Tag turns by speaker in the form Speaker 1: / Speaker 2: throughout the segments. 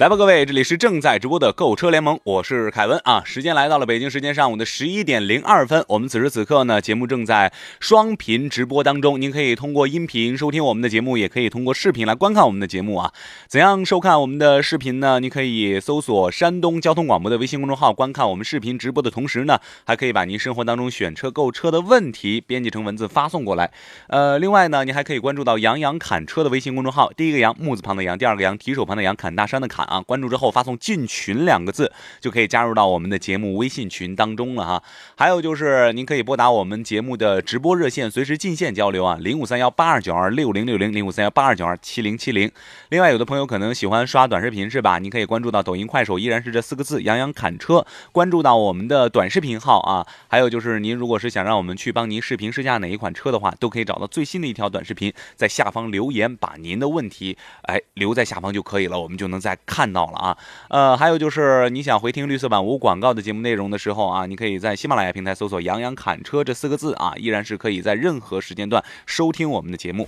Speaker 1: 来吧，各位，这里是正在直播的购车联盟，我是凯文啊。时间来到了北京时间上午的十一点零二分，我们此时此刻呢，节目正在双频直播当中。您可以通过音频收听我们的节目，也可以通过视频来观看我们的节目啊。怎样收看我们的视频呢？您可以搜索山东交通广播的微信公众号，观看我们视频直播的同时呢，还可以把您生活当中选车购车的问题编辑成文字发送过来。呃，另外呢，您还可以关注到杨洋侃车的微信公众号，第一个杨木字旁的杨，第二个杨提手旁的杨，侃大山的侃。啊，关注之后发送“进群”两个字，就可以加入到我们的节目微信群当中了哈。还有就是，您可以拨打我们节目的直播热线，随时进线交流啊，零五三幺八二九二六零六零，零五三幺八二九二七零七零。另外，有的朋友可能喜欢刷短视频是吧？您可以关注到抖音、快手，依然是这四个字“杨洋侃车”，关注到我们的短视频号啊。还有就是，您如果是想让我们去帮您视频试驾哪一款车的话，都可以找到最新的一条短视频，在下方留言，把您的问题哎留在下方就可以了，我们就能再看看到了。啊，呃，还有就是你想回听绿色版无广告的节目内容的时候啊，你可以在喜马拉雅平台搜索“杨洋侃车”这四个字啊，依然是可以在任何时间段收听我们的节目。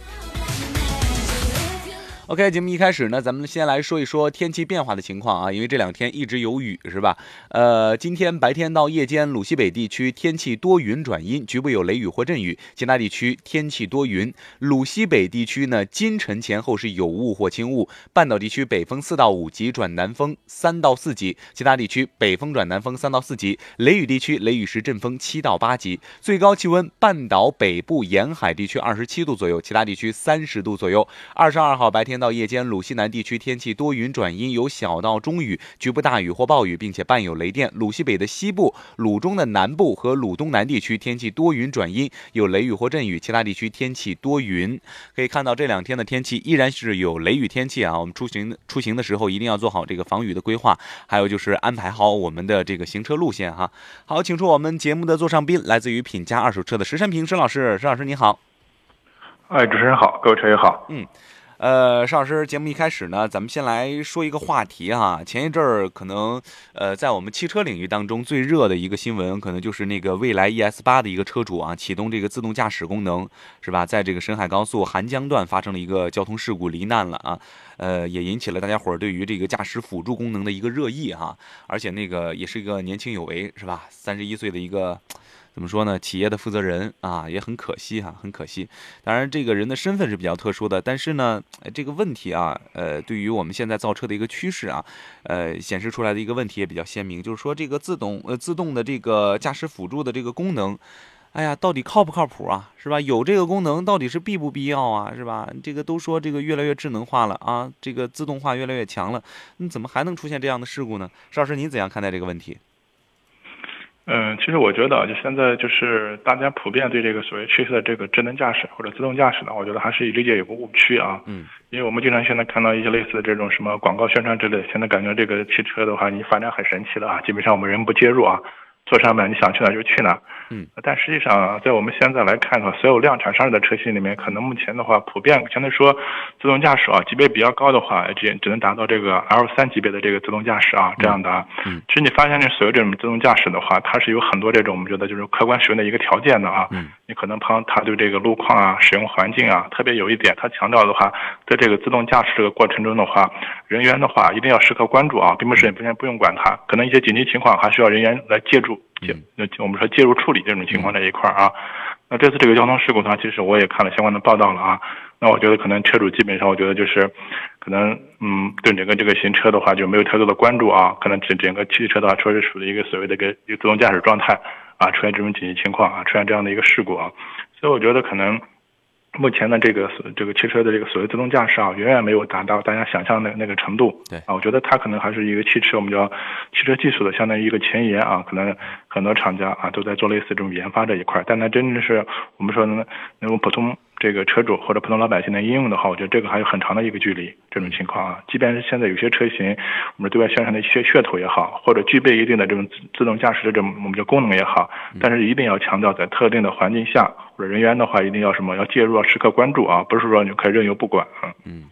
Speaker 1: OK，节目一开始呢，咱们先来说一说天气变化的情况啊，因为这两天一直有雨，是吧？呃，今天白天到夜间，鲁西北地区天气多云转阴，局部有雷雨或阵雨；其他地区天气多云。鲁西北地区呢，今晨前后是有雾或轻雾；半岛地区北风四到五级转南风三到四级；其他地区北风转南风三到四级。雷雨地区雷雨时阵风七到八级。最高气温，半岛北部沿海地区二十七度左右，其他地区三十度左右。二十二号白天。到夜间，鲁西南地区天气多云转阴，有小到中雨，局部大雨或暴雨，并且伴有雷电。鲁西北的西部、鲁中的南部和鲁东南地区天气多云转阴，有雷雨或阵雨，其他地区天气多云。可以看到这两天的天气依然是有雷雨天气啊。我们出行出行的时候一定要做好这个防雨的规划，还有就是安排好我们的这个行车路线哈。好，请出我们节目的座上宾，来自于品家二手车的石山平石老师，石老师你好。
Speaker 2: 哎，主持人好，各位车友好。
Speaker 1: 嗯。呃，邵老师，节目一开始呢，咱们先来说一个话题哈。前一阵儿可能，呃，在我们汽车领域当中最热的一个新闻，可能就是那个蔚来 ES 八的一个车主啊，启动这个自动驾驶功能，是吧？在这个沈海高速韩江段发生了一个交通事故，罹难了啊。呃，也引起了大家伙儿对于这个驾驶辅助功能的一个热议哈。而且那个也是一个年轻有为，是吧？三十一岁的一个。怎么说呢？企业的负责人啊，也很可惜哈，很可惜。当然，这个人的身份是比较特殊的，但是呢，这个问题啊，呃，对于我们现在造车的一个趋势啊，呃，显示出来的一个问题也比较鲜明，就是说这个自动呃自动的这个驾驶辅助的这个功能，哎呀，到底靠不靠谱啊？是吧？有这个功能到底是必不必要啊？是吧？这个都说这个越来越智能化了啊，这个自动化越来越强了，你怎么还能出现这样的事故呢？邵老师，您怎样看待这个问题？
Speaker 2: 嗯，其实我觉得，就现在就是大家普遍对这个所谓趋势的这个智能驾驶或者自动驾驶呢，我觉得还是理解有个误区啊。
Speaker 1: 嗯。
Speaker 2: 因为我们经常现在看到一些类似的这种什么广告宣传之类，现在感觉这个汽车的话，你发展很神奇了啊，基本上我们人不介入啊。坐上面你想去哪就去哪，
Speaker 1: 嗯，
Speaker 2: 但实际上在我们现在来看的话，所有量产商的车型里面，可能目前的话，普遍相对说自动驾驶啊级别比较高的话，只只能达到这个 L 三级别的这个自动驾驶啊这样的啊。
Speaker 1: 嗯，
Speaker 2: 其实你发现这所有这种自动驾驶的话，它是有很多这种我们觉得就是客观使用的一个条件的啊。
Speaker 1: 嗯，
Speaker 2: 你可能旁它对这个路况啊、使用环境啊，特别有一点，它强调的话，在这个自动驾驶这个过程中的话，人员的话一定要时刻关注啊，并不是不先不用管它，可能一些紧急情况还需要人员来借助。那我们说介入处理这种情况这一块啊，那这次这个交通事故的话，其实我也看了相关的报道了啊。那我觉得可能车主基本上，我觉得就是可能嗯，对整个这个行车的话就没有太多的关注啊。可能整整个汽车的话，确实属于一个所谓的一个一个自动驾驶状态啊，出现这种紧急情况啊，出现这样的一个事故啊。所以我觉得可能。目前的这个这个汽车的这个所谓自动驾驶啊，远远没有达到大家想象的那个程度。
Speaker 1: 对
Speaker 2: 啊，我觉得它可能还是一个汽车，我们叫汽车技术的相当于一个前沿啊。可能很多厂家啊都在做类似这种研发这一块，但它真正是我们说能能够普通这个车主或者普通老百姓能应用的话，我觉得这个还有很长的一个距离。这种情况啊，即便是现在有些车型，我们对外宣传的一些噱头也好，或者具备一定的这种自自动驾驶的这种我们叫功能也好，但是一定要强调在特定的环境下人员的话，一定要什么要介入，要时刻关注啊，不是说你可以任由不管啊。
Speaker 1: 嗯。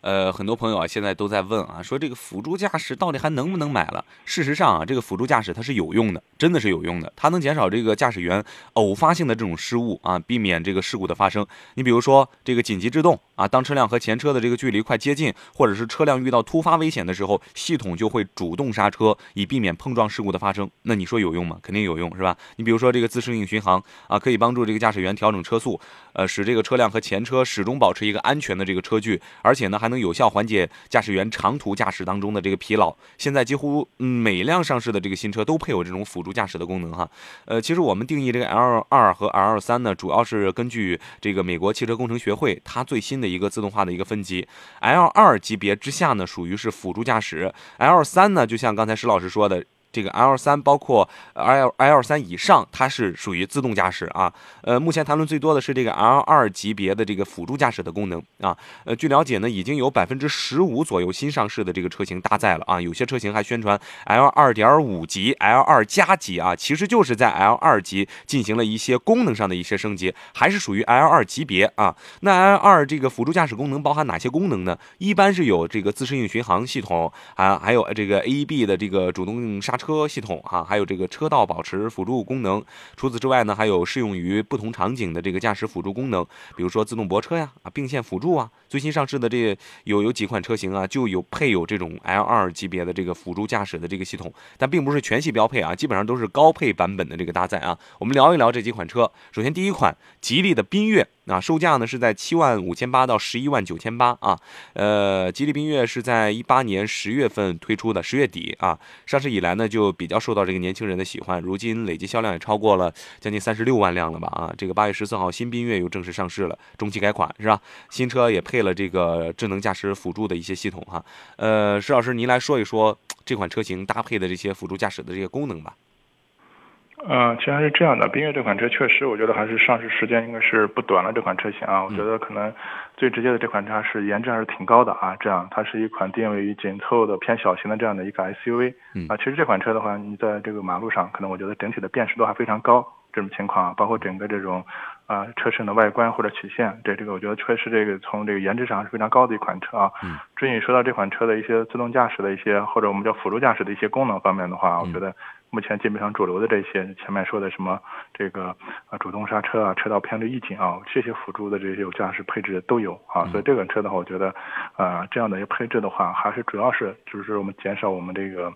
Speaker 1: 呃，很多朋友啊，现在都在问啊，说这个辅助驾驶到底还能不能买了？事实上啊，这个辅助驾驶它是有用的，真的是有用的，它能减少这个驾驶员偶发性的这种失误啊，避免这个事故的发生。你比如说这个紧急制动啊，当车辆和前车的这个距离快接近，或者是车辆遇到突发危险的时候，系统就会主动刹车，以避免碰撞事故的发生。那你说有用吗？肯定有用，是吧？你比如说这个自适应巡航啊，可以帮助这个驾驶员调整车速，呃，使这个车辆和前车始终保持一个安全的这个车距，而且呢，还能有效缓解。驾驶员长途驾驶当中的这个疲劳，现在几乎每辆上市的这个新车都配有这种辅助驾驶的功能哈。呃，其实我们定义这个 L 二和 L 三呢，主要是根据这个美国汽车工程学会它最新的一个自动化的一个分级。L 二级别之下呢，属于是辅助驾驶；L 三呢，就像刚才石老师说的。这个 L 三包括 L L 三以上，它是属于自动驾驶啊。呃，目前谈论最多的是这个 L 二级别的这个辅助驾驶的功能啊。呃，据了解呢，已经有百分之十五左右新上市的这个车型搭载了啊。有些车型还宣传 L 二点五级、L 二加级啊，其实就是在 L 二级进行了一些功能上的一些升级，还是属于 L 二级别啊。那 L 二这个辅助驾驶功能包含哪些功能呢？一般是有这个自适应巡航系统啊，还有这个 AEB 的这个主动刹。车系统哈，还有这个车道保持辅助功能。除此之外呢，还有适用于不同场景的这个驾驶辅助功能，比如说自动泊车呀，啊并线辅助啊。最新上市的这有有几款车型啊，就有配有这种 L 二级别的这个辅助驾驶的这个系统，但并不是全系标配啊，基本上都是高配版本的这个搭载啊。我们聊一聊这几款车。首先第一款，吉利的缤越。啊，售价呢是在七万五千八到十一万九千八啊。呃，吉利缤越是在一八年十月份推出的，十月底啊，上市以来呢就比较受到这个年轻人的喜欢，如今累计销量也超过了将近三十六万辆了吧啊。这个八月十四号，新缤越又正式上市了，中期改款是吧？新车也配了这个智能驾驶辅助的一些系统哈。呃，石老师您来说一说这款车型搭配的这些辅助驾驶的这些功能吧。
Speaker 2: 嗯，其实是这样的，缤越这款车确实，我觉得还是上市时间应该是不短了。这款车型啊，我觉得可能最直接的这款车是颜值还是挺高的啊。这样，它是一款定位于紧凑的偏小型的这样的一个 SUV。啊，其实这款车的话，你在这个马路上，可能我觉得整体的辨识度还非常高。这种情况啊，包括整个这种啊车身的外观或者曲线，对这个我觉得确实这个从这个颜值上是非常高的一款车啊。嗯。至于说到这款车的一些自动驾驶的一些或者我们叫辅助驾驶的一些功能方面的话，我觉得。目前基本上主流的这些，前面说的什么这个啊主动刹车啊、车道偏离预警啊，这些辅助的这些有驾驶配置都有啊，所以这款车的话，我觉得啊这样的一个配置的话，还是主要是就是我们减少我们这个。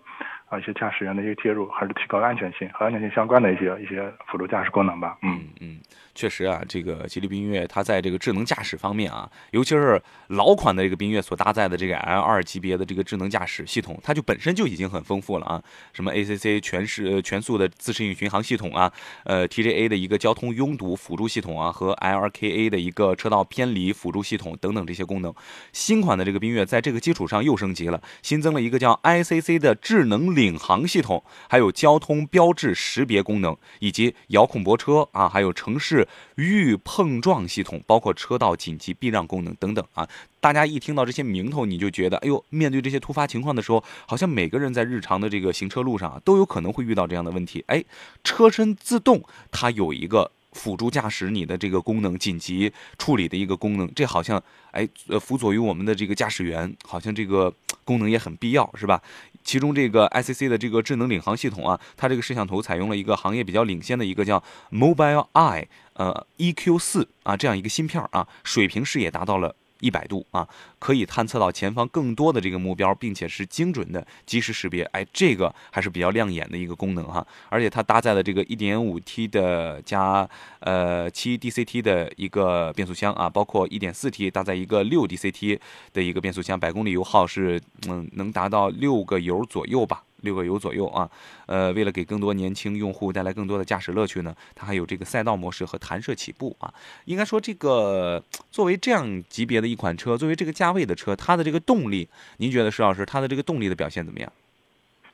Speaker 2: 啊，一些驾驶员的一个介入，还是提高安全性和安全性相关的一些一些辅助驾驶功能吧。
Speaker 1: 嗯嗯，确实啊，这个吉利缤越它在这个智能驾驶方面啊，尤其是老款的这个缤越所搭载的这个 L 二级别的这个智能驾驶系统，它就本身就已经很丰富了啊。什么 ACC 全时全速的自适应巡航系统啊，呃 TJA 的一个交通拥堵辅助系统啊，和 LKA 的一个车道偏离辅助系统等等这些功能。新款的这个缤越在这个基础上又升级了，新增了一个叫 ICC 的智能。领航系统，还有交通标志识别功能，以及遥控泊车啊，还有城市预碰撞系统，包括车道紧急避让功能等等啊。大家一听到这些名头，你就觉得，哎呦，面对这些突发情况的时候，好像每个人在日常的这个行车路上都有可能会遇到这样的问题。哎，车身自动，它有一个。辅助驾驶你的这个功能，紧急处理的一个功能，这好像哎，呃，辅佐于我们的这个驾驶员，好像这个功能也很必要，是吧？其中这个 ICC 的这个智能领航系统啊，它这个摄像头采用了一个行业比较领先的一个叫 Mobile Eye，呃，EQ 四啊这样一个芯片啊，水平视野达到了。一百度啊，可以探测到前方更多的这个目标，并且是精准的及时识别。哎，这个还是比较亮眼的一个功能哈。而且它搭载了这个 1.5T 的加呃 7DCT 的一个变速箱啊，包括 1.4T 搭载一个 6DCT 的一个变速箱，百公里油耗是嗯能达到六个油左右吧。六个油左右啊，呃，为了给更多年轻用户带来更多的驾驶乐趣呢，它还有这个赛道模式和弹射起步啊。应该说，这个作为这样级别的一款车，作为这个价位的车，它的这个动力，您觉得石老师它的这个动力的表现怎么样？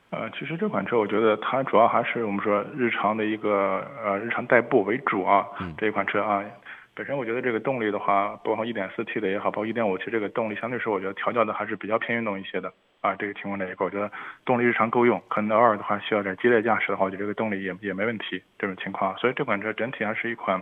Speaker 2: 呃，其实这款车我觉得它主要还是我们说日常的一个呃日常代步为主啊，这一款车啊。本身我觉得这个动力的话，包括 1.4T 的也好，包括 1.5T 这个动力，相对说我觉得调教的还是比较偏运动一些的啊。这个情况这一块，我觉得动力日常够用，可能偶尔的话需要点激烈驾驶的话，我觉得这个动力也也没问题。这种情况，所以这款车整体还是一款。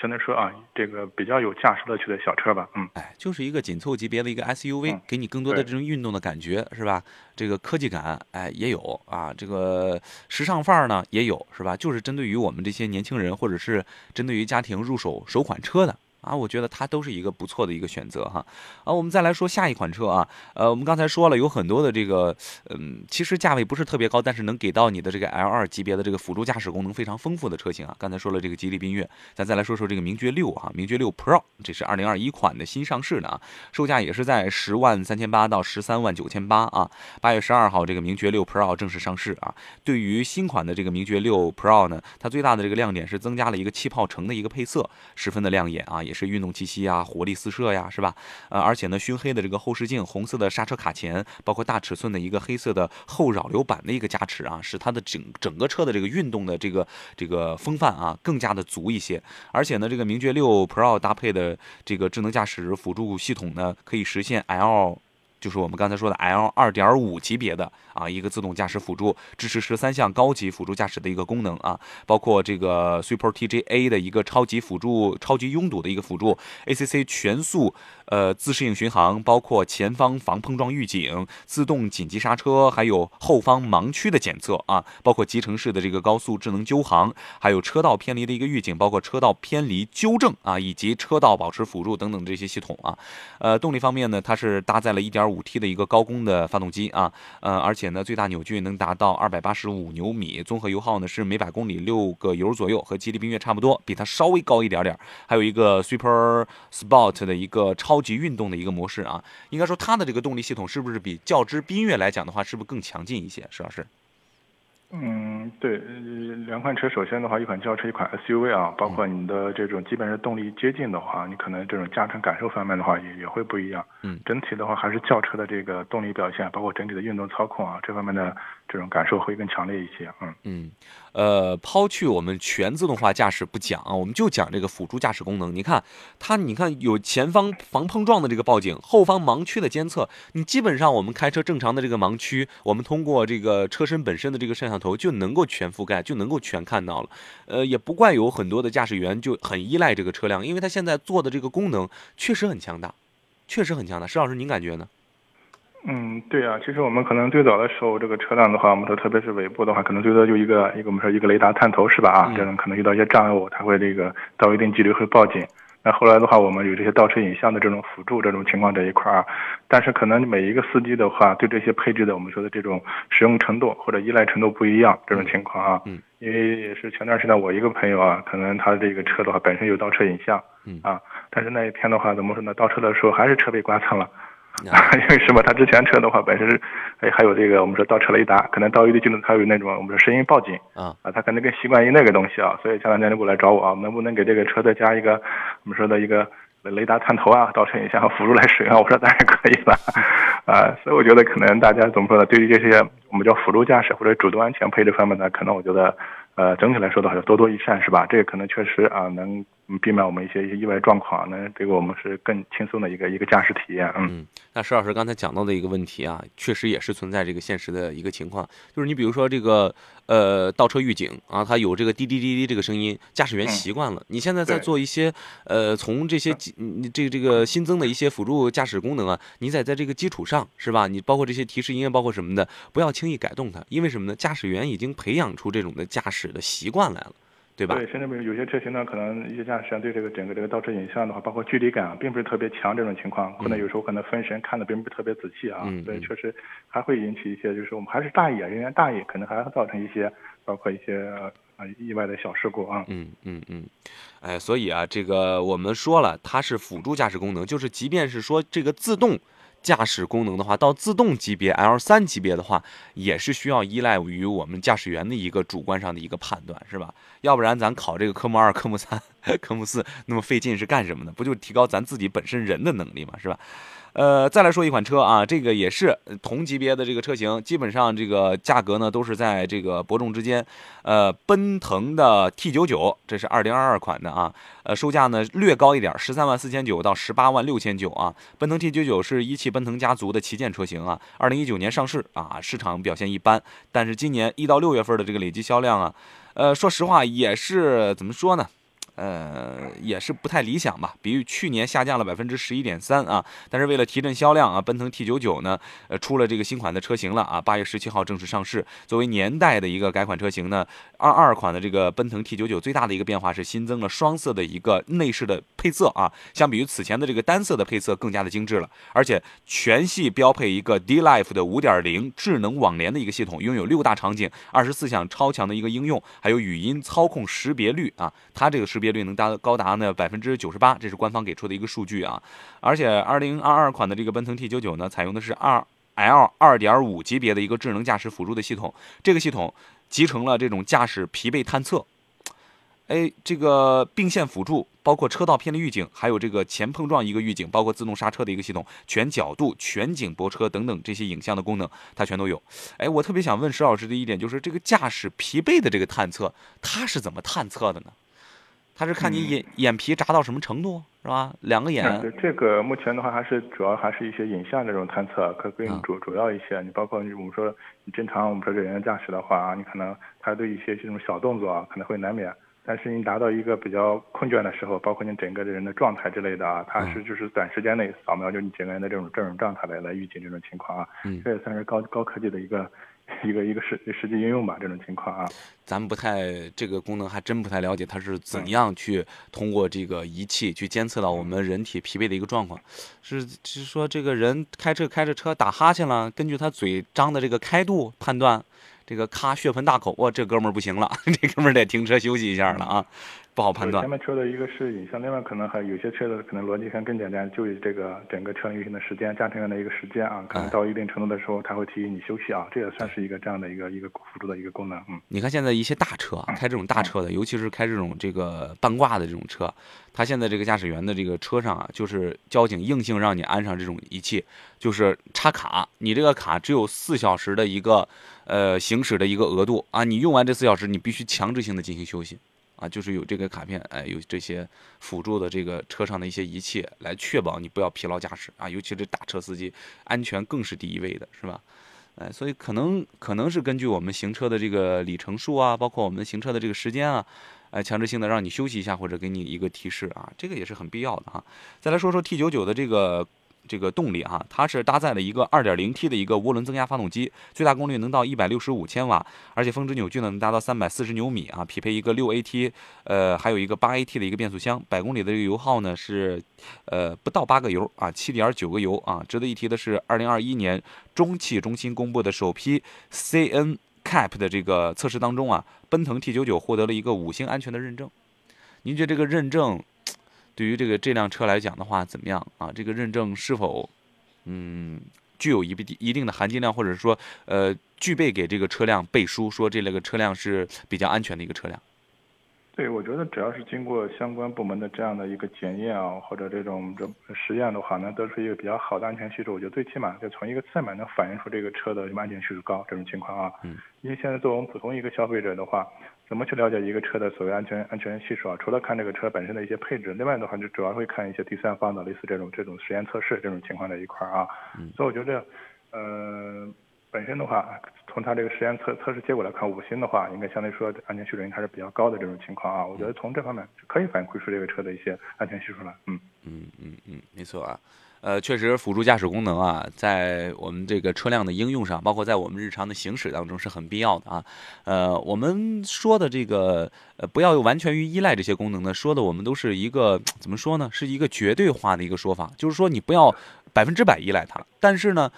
Speaker 2: 相对说啊，这个比较有驾驶乐趣的小车吧，嗯，
Speaker 1: 哎，就是一个紧凑级别的一个 SUV，给你更多的这种运动的感觉，是吧？这个科技感，哎，也有啊，这个时尚范儿呢也有，是吧？就是针对于我们这些年轻人，或者是针对于家庭入手首款车的。啊，我觉得它都是一个不错的一个选择哈。啊，我们再来说下一款车啊。呃，我们刚才说了有很多的这个，嗯，其实价位不是特别高，但是能给到你的这个 L2 级别的这个辅助驾驶功能非常丰富的车型啊。刚才说了这个吉利缤越，咱再来说说这个名爵六哈，名爵六 Pro，这是2021款的新上市的啊，售价也是在十万三千八到十三万九千八啊。八月十二号这个名爵六 Pro 正式上市啊。对于新款的这个名爵六 Pro 呢，它最大的这个亮点是增加了一个气泡橙的一个配色，十分的亮眼啊，也。是运动气息啊，活力四射呀，是吧？呃，而且呢，熏黑的这个后视镜，红色的刹车卡钳，包括大尺寸的一个黑色的后扰流板的一个加持啊，使它的整整个车的这个运动的这个这个风范啊更加的足一些。而且呢，这个名爵六 Pro 搭配的这个智能驾驶辅助系统呢，可以实现 L。就是我们刚才说的 L 二点五级别的啊，一个自动驾驶辅助，支持十三项高级辅助驾驶的一个功能啊，包括这个 Super TJA 的一个超级辅助、超级拥堵的一个辅助，ACC 全速呃自适应巡航，包括前方防碰撞预警、自动紧急刹车，还有后方盲区的检测啊，包括集成式的这个高速智能纠航，还有车道偏离的一个预警，包括车道偏离纠正啊，以及车道保持辅助等等这些系统啊。呃，动力方面呢，它是搭载了一点五。五 T 的一个高功的发动机啊，呃，而且呢，最大扭矩能达到二百八十五牛米，综合油耗呢是每百公里六个油左右，和吉利缤越差不多，比它稍微高一点点。还有一个 Super Sport 的一个超级运动的一个模式啊，应该说它的这个动力系统是不是比较之缤越来讲的话，是不是更强劲一些？石老师？
Speaker 2: 嗯，对，两款车，首先的话，一款轿车，一款 SUV 啊，包括你的这种基本上动力接近的话，你可能这种驾乘感受方面的话，也也会不一样。
Speaker 1: 嗯，
Speaker 2: 整体的话，还是轿车的这个动力表现，包括整体的运动操控啊，这方面的。这种感受会更强烈一些，
Speaker 1: 嗯嗯，呃，抛去我们全自动化驾驶不讲啊，我们就讲这个辅助驾驶功能。你看它，你看有前方防碰撞的这个报警，后方盲区的监测，你基本上我们开车正常的这个盲区，我们通过这个车身本身的这个摄像头就能够全覆盖，就能够全看到了。呃，也不怪有很多的驾驶员就很依赖这个车辆，因为它现在做的这个功能确实很强大，确实很强大。石老师，您感觉呢？
Speaker 2: 嗯，对啊，其实我们可能最早的时候，这个车辆的话，我们说特别是尾部的话，可能最多就一个一个我们说一个雷达探头是吧？啊，这种可能遇到一些障碍物，它会这个到一定距离会报警。那后来的话，我们有这些倒车影像的这种辅助这种情况这一块儿，但是可能每一个司机的话，对这些配置的我们说的这种使用程度或者依赖程度不一样，这种情况啊，
Speaker 1: 嗯，
Speaker 2: 因为也是前段时间我一个朋友啊，可能他这个车的话本身有倒车影像，
Speaker 1: 嗯
Speaker 2: 啊，但是那一天的话怎么说呢？倒车的时候还是车被刮蹭了。因为什么？他之前车的话本身是，哎，还有这个我们说倒车雷达，可能到一定距离它有那种我们说声音报警
Speaker 1: 啊
Speaker 2: 啊，他可能更习惯于那个东西啊，所以前两天就过来找我啊，能不能给这个车再加一个我们说的一个雷达探头啊，倒车影像辅助来使用？我说当然可以了 啊，所以我觉得可能大家怎么说呢？对于这些我们叫辅助驾驶或者主动安全配置方面呢，可能我觉得呃整体来说的话要多多益善是吧？这个可能确实啊能。嗯，避免我们一些一些意外状况，那这个我们是更轻松的一个一个驾驶体验。
Speaker 1: 嗯，那石老师刚才讲到的一个问题啊，确实也是存在这个现实的一个情况，就是你比如说这个呃倒车预警啊，它有这个滴滴滴滴这个声音，驾驶员习惯了。你现在在做一些呃从这些你这这个新增的一些辅助驾驶功能啊，你在在这个基础上是吧？你包括这些提示音乐，包括什么的，不要轻易改动它，因为什么呢？驾驶员已经培养出这种的驾驶的习惯来了。对吧？
Speaker 2: 对，甚至比如有些车型呢，可能一些驾驶员对这个整个这个倒车影像的话，包括距离感，并不是特别强，这种情况，可能有时候可能分神看的并不是特别仔细啊，所以确实还会引起一些，就是我们还是大意啊，人员大意，可能还会造成一些，包括一些啊意外的小事故啊。
Speaker 1: 嗯嗯嗯，哎，所以啊，这个我们说了，它是辅助驾驶功能，就是即便是说这个自动。驾驶功能的话，到自动级别 L 三级别的话，也是需要依赖于我们驾驶员的一个主观上的一个判断，是吧？要不然咱考这个科目二、科目三，科目四那么费劲是干什么的？不就提高咱自己本身人的能力嘛，是吧？呃，再来说一款车啊，这个也是同级别的这个车型，基本上这个价格呢都是在这个伯仲之间。呃，奔腾的 T 九九，这是二零二二款的啊，呃，售价呢略高一点，十三万四千九到十八万六千九啊。奔腾 T 九九是一汽奔腾家族的旗舰车型啊，二零一九年上市啊，市场表现一般，但是今年一到六月份的这个累计销量啊，呃，说实话也是怎么说呢？呃，也是不太理想吧，比去年下降了百分之十一点三啊。但是为了提振销量啊，奔腾 T 九九呢，呃，出了这个新款的车型了啊。八月十七号正式上市。作为年代的一个改款车型呢，二二款的这个奔腾 T 九九最大的一个变化是新增了双色的一个内饰的配色啊，相比于此前的这个单色的配色更加的精致了。而且全系标配一个 D Life 的五点零智能网联的一个系统，拥有六大场景、二十四项超强的一个应用，还有语音操控识别率啊，它这个识。识别率能达高达呢百分之九十八，这是官方给出的一个数据啊。而且二零二二款的这个奔腾 T 九九呢，采用的是二 L 二点五级别的一个智能驾驶辅助的系统，这个系统集成了这种驾驶疲惫探测，哎，这个并线辅助，包括车道偏离预警，还有这个前碰撞一个预警，包括自动刹车的一个系统，全角度、全景泊车等等这些影像的功能，它全都有。哎，我特别想问石老师的一点就是，这个驾驶疲惫的这个探测，它是怎么探测的呢？他是看你眼眼皮眨到什么程度，是吧？两个眼。
Speaker 2: 对这个目前的话，还是主要还是一些影像这种探测，可更主主要一些。你包括你我们说你正常我们说人员驾驶的话啊，你可能他对一些这种小动作啊可能会难免，但是你达到一个比较困倦的时候，包括你整个的人的状态之类的啊，它是就是短时间内扫描就你整个人的这种这种状态来来预警这种情况啊，这也算是高高科技的一个。一个一个实实际应用吧，这种情况啊，
Speaker 1: 咱们不太这个功能还真不太了解，它是怎样去通过这个仪器去监测到我们人体疲惫的一个状况？是是说这个人开车开着车打哈欠了，根据他嘴张的这个开度判断，这个咔血盆大口，哇，这哥们儿不行了，这哥们儿得停车休息一下了啊。不好判断。
Speaker 2: 前面车的一个是影像，另外可能还有些车的可能逻辑上更简单，就以这个整个车辆运行的时间、驾驶员的一个时间啊，可能到一定程度的时候，它会提醒你休息啊，这也算是一个这样的一个一个辅助的一个功能。嗯，
Speaker 1: 你看现在一些大车开这种大车的，尤其是开这种这个半挂的这种车，它现在这个驾驶员的这个车上啊，就是交警硬性让你安上这种仪器，就是插卡，你这个卡只有四小时的一个呃行驶的一个额度啊，你用完这四小时，你必须强制性的进行休息。啊，就是有这个卡片，哎，有这些辅助的这个车上的一些仪器，来确保你不要疲劳驾驶啊。尤其是大车司机，安全更是第一位的，是吧？哎，所以可能可能是根据我们行车的这个里程数啊，包括我们行车的这个时间啊，哎，强制性的让你休息一下，或者给你一个提示啊，这个也是很必要的哈。再来说说 T 九九的这个。这个动力哈，它是搭载了一个 2.0T 的一个涡轮增压发动机，最大功率能到165千瓦，而且峰值扭矩呢能达到340牛米啊，匹配一个 6AT，呃，还有一个 8AT 的一个变速箱，百公里的这个油耗呢是，呃，不到八个油啊，7.9个油啊。值得一提的是，2021年中汽中心公布的首批 CNCAP 的这个测试当中啊，奔腾 T99 获得了一个五星安全的认证。您觉得这个认证？对于这个这辆车来讲的话，怎么样啊？这个认证是否，嗯，具有一定一定的含金量，或者说，呃，具备给这个车辆背书，说这个车辆是比较安全的一个车辆？
Speaker 2: 对，我觉得只要是经过相关部门的这样的一个检验啊，或者这种这实验的话，能得出一个比较好的安全系数，我觉得最起码就从一个侧面能反映出这个车的安全系数高这种情况啊。嗯。因为现在作为我们普通一个消费者的话。怎么去了解一个车的所谓安全安全系数啊？除了看这个车本身的一些配置，另外的话就主要会看一些第三方的类似这种这种实验测试这种情况的一块啊。所以我觉得，呃，本身的话，从它这个实验测测试结果来看，五星的话应该相对说安全系数应该还是比较高的这种情况啊。我觉得从这方面可以反馈出这个车的一些安全系数来。
Speaker 1: 嗯嗯嗯嗯，没错啊。呃，确实，辅助驾驶功能啊，在我们这个车辆的应用上，包括在我们日常的行驶当中是很必要的啊。呃，我们说的这个呃，不要完全于依赖这些功能呢，说的我们都是一个怎么说呢？是一个绝对化的一个说法，就是说你不要百分之百依赖它。但是呢，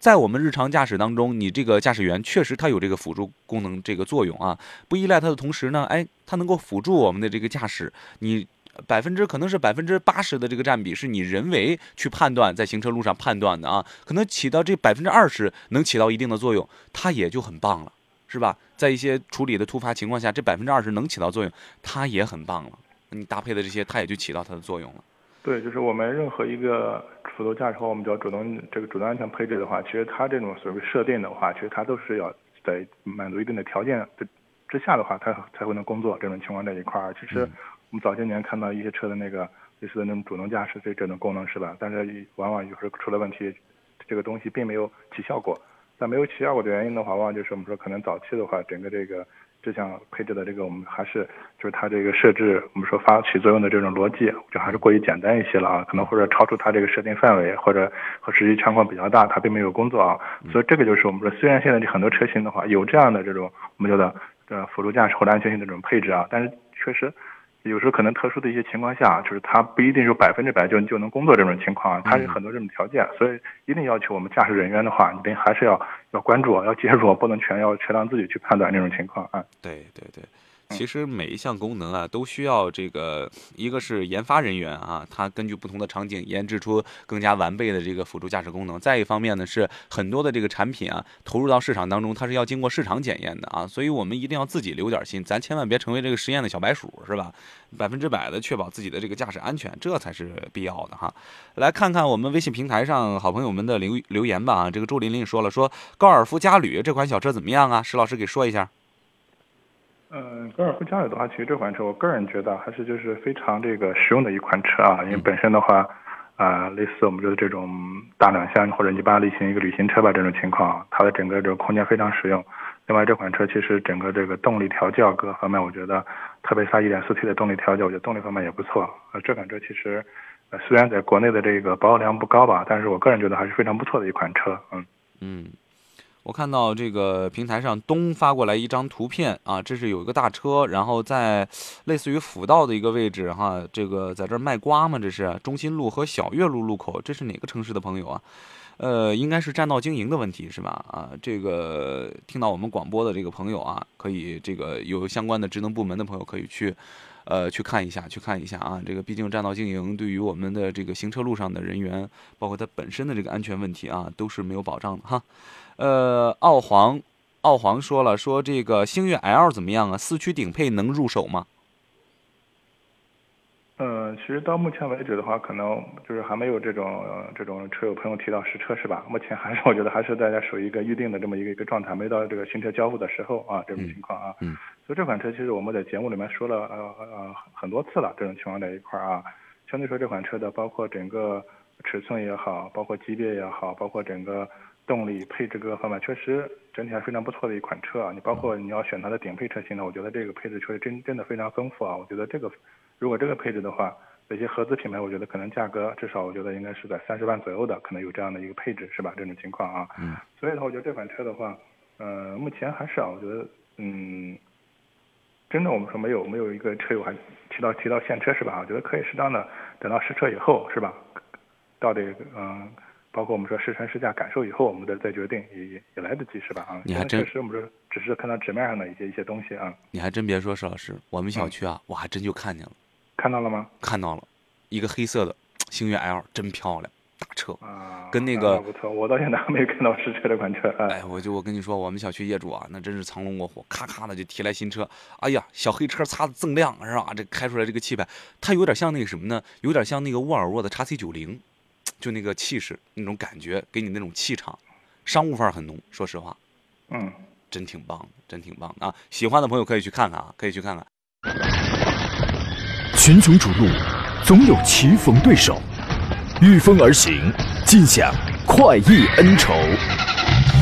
Speaker 1: 在我们日常驾驶当中，你这个驾驶员确实他有这个辅助功能这个作用啊。不依赖它的同时呢，哎，它能够辅助我们的这个驾驶，你。百分之可能是百分之八十的这个占比是你人为去判断在行车路上判断的啊，可能起到这百分之二十能起到一定的作用，它也就很棒了，是吧？在一些处理的突发情况下，这百分之二十能起到作用，它也很棒了。你搭配的这些，它也就起到它的作用了。
Speaker 2: 对，就是我们任何一个辅助驾驶或我们叫主动这个主动安全配置的话，其实它这种所谓设定的话，其实它都是要在满足一定的条件之之下的话，它才会能工作。这种情况在一块儿，其实我们早些年看到一些车的那个类似的那种主动驾驶这这种功能是吧？但是往往有时候出了问题，这个东西并没有起效果。那没有起效果的原因的话，往往就是我们说可能早期的话，整个这个。这项配置的这个，我们还是就是它这个设置，我们说发起作用的这种逻辑，就还是过于简单一些了啊，可能或者超出它这个设定范围，或者和实际情况比较大，它并没有工作啊，所以这个就是我们说，虽然现在很多车型的话有这样的这种我们叫做呃辅助驾驶或者安全性的这种配置啊，但是确实。有时候可能特殊的一些情况下，就是它不一定是百分之百就就能工作这种情况，它有很多这种条件，所以一定要求我们驾驶人员的话，你得还是要要关注，要介入，不能全要全当自己去判断这种情况啊。
Speaker 1: 对对对。其实每一项功能啊，都需要这个，一个是研发人员啊，他根据不同的场景研制出更加完备的这个辅助驾驶功能。再一方面呢，是很多的这个产品啊，投入到市场当中，它是要经过市场检验的啊，所以我们一定要自己留点心，咱千万别成为这个实验的小白鼠，是吧？百分之百的确保自己的这个驾驶安全，这才是必要的哈。来看看我们微信平台上好朋友们的留留言吧啊，这个周琳琳说了，说高尔夫嘉旅这款小车怎么样啊？石老师给说一下。
Speaker 2: 嗯，高尔夫家里的话，其实这款车我个人觉得还是就是非常这个实用的一款车啊，因为本身的话，啊，类似我们说的这种大两厢或者一般类型一个旅行车吧这种情况，它的整个这个空间非常实用。另外这款车其实整个这个动力调教各方面，我觉得特别是它 1.4T 的动力调教，我觉得动力方面也不错。呃，这款车其实呃虽然在国内的这个保有量不高吧，但是我个人觉得还是非常不错的一款车。嗯
Speaker 1: 嗯。我看到这个平台上东发过来一张图片啊，这是有一个大车，然后在类似于辅道的一个位置哈，这个在这卖瓜吗？这是中心路和小月路路口，这是哪个城市的朋友啊？呃，应该是占道经营的问题是吧？啊，这个听到我们广播的这个朋友啊，可以这个有相关的职能部门的朋友可以去，呃，去看一下，去看一下啊。这个毕竟占道经营对于我们的这个行车路上的人员，包括它本身的这个安全问题啊，都是没有保障的哈。呃，奥皇，奥皇说了，说这个星越 L 怎么样啊？四驱顶配能入手吗？
Speaker 2: 嗯，其实到目前为止的话，可能就是还没有这种这种车友朋友提到实车是吧？目前还是我觉得还是大家属于一个预定的这么一个一个状态，没到这个新车交付的时候啊，这种情况啊。
Speaker 1: 嗯。
Speaker 2: 所以这款车其实我们在节目里面说了呃呃很多次了，这种情况在一块儿啊，相对说这款车的包括整个尺寸也好，包括级别也好，包括整个。动力配置各个方面确实整体还非常不错的一款车啊！你包括你要选它的顶配车型呢，我觉得这个配置确实真真的非常丰富啊！我觉得这个如果这个配置的话，有些合资品牌我觉得可能价格至少我觉得应该是在三十万左右的，可能有这样的一个配置是吧？这种情况啊，
Speaker 1: 嗯，
Speaker 2: 所以的话，我觉得这款车的话，呃，目前还是啊，我觉得嗯，真的我们说没有没有一个车友还提到提到现车是吧？我觉得可以适当的等到试车以后是吧？到底嗯。包括我们说试乘试驾感受以后，我们再再决定也也也来得及是吧？啊，
Speaker 1: 你还真
Speaker 2: 确实我们说只是看到纸面上的一些一些东西啊。
Speaker 1: 你还真别说，石老师，我们小区啊，我还真就看见了。
Speaker 2: 看到了吗？
Speaker 1: 看到了，一个黑色的 星越 L，真漂亮，大车
Speaker 2: 啊，
Speaker 1: 跟那个
Speaker 2: 不错。我到现在还没看到试车这款车。
Speaker 1: 哎，我就我跟你说，我们小区业主啊，那真是藏龙卧虎，咔咔的就提来新车。哎呀，小黑车擦的锃亮是吧？这开出来这个气派，它有点像那个什么呢？有点像那个沃尔沃的叉 C 九零。就那个气势，那种感觉，给你那种气场，商务范儿很浓。说实话，
Speaker 2: 嗯，
Speaker 1: 真挺棒的，真挺棒的啊！喜欢的朋友可以去看看啊，可以去看看。
Speaker 3: 群雄逐鹿，总有棋逢对手，御风而行，尽享快意恩仇，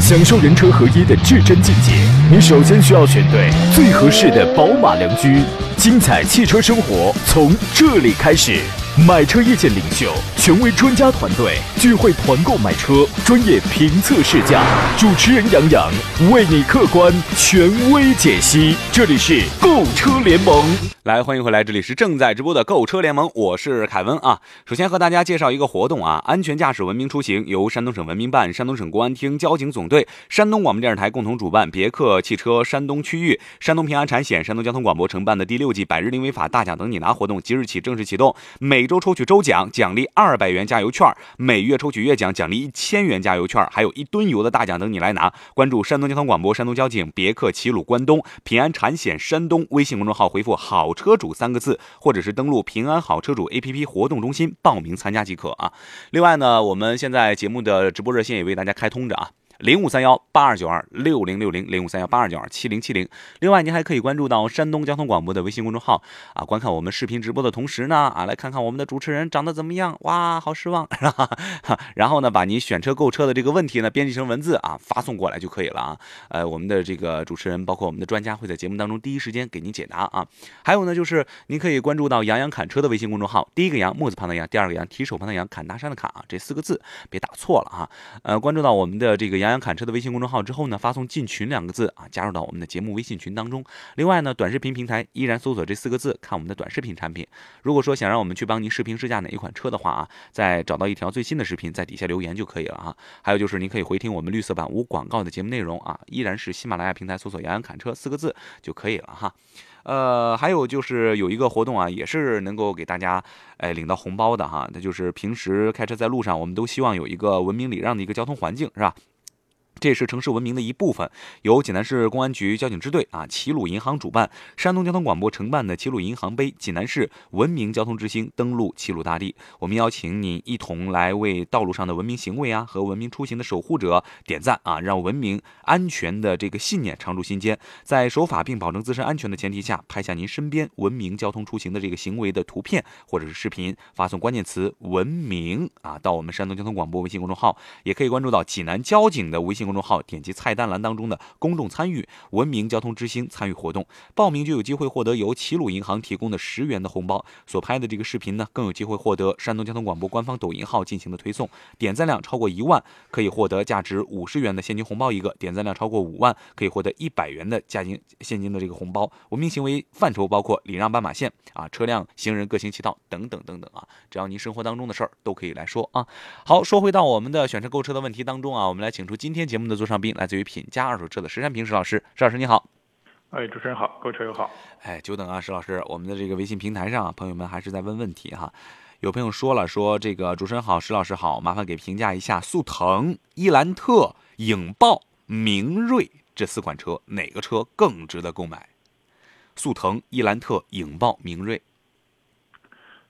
Speaker 3: 享受人车合一的至臻境界。你首先需要选对最合适的宝马良驹，精彩汽车生活从这里开始。买车意见领袖，权威专家团队聚会团购买车，专业评测试驾，主持人杨洋为你客观权威解析。这里是购车联盟，
Speaker 1: 来欢迎回来，这里是正在直播的购车联盟，我是凯文啊。首先和大家介绍一个活动啊，安全驾驶文明出行由山东省文明办、山东省公安厅交警总队、山东广播电视台共同主办，别克汽车山东区域、山东平安产险、山东交通广播承办的第六季百日零违法大奖等你拿活动即日起正式启动，每周抽取周奖，奖励二百元加油券；每月抽取月奖，奖励一千元加油券，还有一吨油的大奖等你来拿。关注山东交通广播、山东交警、别克齐鲁关东、平安产险山东微信公众号，回复“好车主”三个字，或者是登录平安好车主 APP 活动中心报名参加即可啊。另外呢，我们现在节目的直播热线也为大家开通着啊。零五三幺八二九二六零六零零五三幺八二九二七零七零。另外，您还可以关注到山东交通广播的微信公众号啊，观看我们视频直播的同时呢啊，来看看我们的主持人长得怎么样？哇，好失望！然后呢，把你选车购车的这个问题呢编辑成文字啊，发送过来就可以了啊。呃，我们的这个主持人包括我们的专家会在节目当中第一时间给您解答啊。还有呢，就是您可以关注到杨洋侃车的微信公众号，第一个杨木字旁的杨，第二个杨提手旁的杨，侃大山的侃啊，这四个字别打错了啊。呃，关注到我们的这个杨。杨洋侃车的微信公众号之后呢，发送“进群”两个字啊，加入到我们的节目微信群当中。另外呢，短视频平台依然搜索这四个字，看我们的短视频产品。如果说想让我们去帮您视频试驾哪一款车的话啊，再找到一条最新的视频，在底下留言就可以了哈。还有就是您可以回听我们绿色版无广告的节目内容啊，依然是喜马拉雅平台搜索“杨洋侃车”四个字就可以了哈。呃，还有就是有一个活动啊，也是能够给大家哎领到红包的哈。那就是平时开车在路上，我们都希望有一个文明礼让的一个交通环境，是吧？这也是城市文明的一部分，由济南市公安局交警支队啊、齐鲁银行主办，山东交通广播承办的齐鲁银行杯济南市文明交通之星登陆齐鲁大地。我们邀请你一同来为道路上的文明行为啊和文明出行的守护者点赞啊，让文明安全的这个信念常驻心间。在守法并保证自身安全的前提下，拍下您身边文明交通出行的这个行为的图片或者是视频，发送关键词“文明”啊到我们山东交通广播微信公众号，也可以关注到济南交警的微信。公众号点击菜单栏当中的公众参与文明交通之星参与活动报名就有机会获得由齐鲁银行提供的十元的红包，所拍的这个视频呢更有机会获得山东交通广播官方抖音号进行的推送，点赞量超过一万可以获得价值五十元的现金红包一个，点赞量超过五万可以获得一百元的价金现金的这个红包。文明行为范畴包括礼让斑马线啊，车辆行人各行其道等等等等啊，只要您生活当中的事儿都可以来说啊。好，说回到我们的选车购车的问题当中啊，我们来请出今天节。节目的座上宾来自于品家二手车的石山平石老师，石老师你好。
Speaker 2: 哎，主持人好，各位车友好。
Speaker 1: 哎，久等啊，石老师，我们的这个微信平台上，朋友们还是在问问题哈。有朋友说了，说这个主持人好，石老师好，麻烦给评价一下速腾、伊兰特、影豹、明锐这四款车，哪个车更值得购买？速腾、伊兰特、影豹、明锐。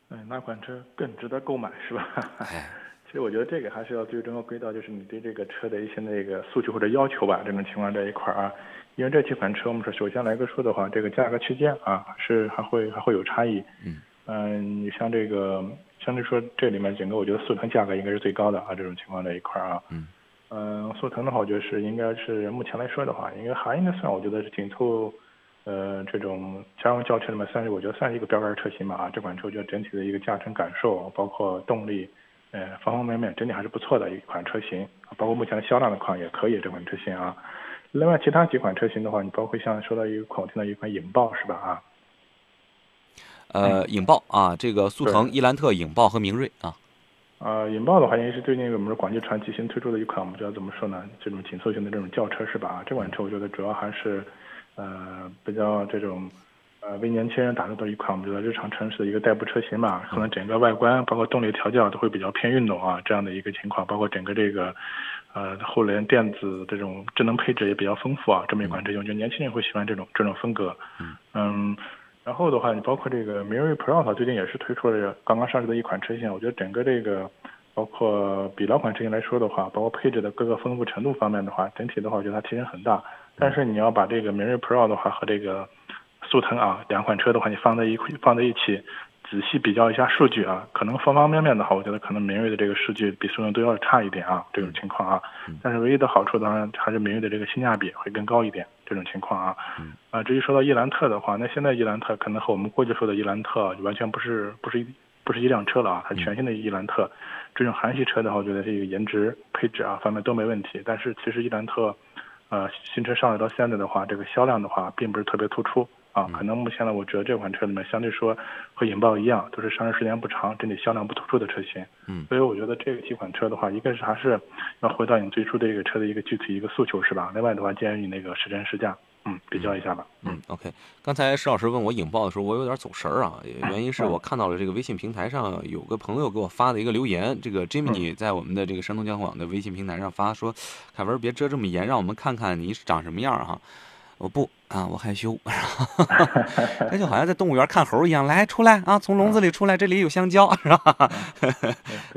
Speaker 2: 哎，哪款车更值得购买是吧？哎。其实我觉得这个还是要最终要归到就是你对这个车的一些那个诉求或者要求吧，这种情况这一块儿啊。因为这几款车，我们说首先来个说的话，这个价格区间啊是还会还会有差异。嗯。嗯，你像这个相对说这里面整个我觉得速腾价格应该是最高的啊，这种情况这一块儿啊。嗯。嗯，速腾的话，我觉得是应该是目前来说的话，应该还应该算我觉得是紧凑，呃，这种家用轿车里面算是我觉得算是一个标杆车型吧啊。这款车我觉得整体的一个驾乘感受，包括动力。呃，方方面面整体还是不错的一款车型，包括目前的销量的款也可以这款车型啊。另外其他几款车型的话，你包括像说到一款我听到一款影豹是吧啊？
Speaker 1: 呃，影豹啊，这个速腾、伊兰特、影豹和明锐啊。
Speaker 2: 呃，影豹的话，因为是最近我们说广汽传祺新推出的一款，我们叫怎么说呢？这种紧凑型的这种轿车是吧？啊，这款车我觉得主要还是呃比较这种。呃，为年轻人打造的一款我们觉得日常城市的一个代步车型吧，可能整个外观包括动力调教都会比较偏运动啊，这样的一个情况，包括整个这个呃后联电子这种智能配置也比较丰富啊，这么一款车型，我觉得年轻人会喜欢这种这种风格。嗯，然后的话，你包括这个明锐 Pro 的话，最近也是推出了刚刚上市的一款车型，我觉得整个这个包括比老款车型来说的话，包括配置的各个丰富程度方面的话，整体的话我觉得它提升很大。但是你要把这个明锐 Pro 的话和这个速腾啊，两款车的话，你放在一块放在一起，仔细比较一下数据啊，可能方方面面的话，我觉得可能明锐的这个数据比速腾都要差一点啊，这种情况啊。但是唯一的好处当然还是明锐的这个性价比会更高一点，这种情况啊。啊，至于说到伊兰特的话，那现在伊兰特可能和我们过去说的伊兰特完全不是不是一不是一辆车了啊，它全新的伊兰特，这种韩系车的话，我觉得这个颜值配置啊方面都没问题。但是其实伊兰特，呃，新车上来到现在的话，这个销量的话并不是特别突出。啊，可能目前呢，我觉得这款车里面相对说和引爆一样，都是上市时间不长、整体销量不突出的车型。嗯，所以我觉得这几款车的话，一个是还是要回到你最初的这个车的一个具体一个诉求，是吧？另外的话，建议你那个实真试驾。嗯，比较一下吧。
Speaker 1: 嗯，OK。刚才石老师问我引爆的时候，我有点走神儿啊，原因是我看到了这个微信平台上有个朋友给我发的一个留言，这个 Jimmy 在我们的这个山东交通网的微信平台上发说：“凯文别遮这么严，让我们看看你长什么样哈。”我不啊，我害羞，他就好像在动物园看猴一样，来出来啊，从笼子里出来，这里有香蕉，是吧？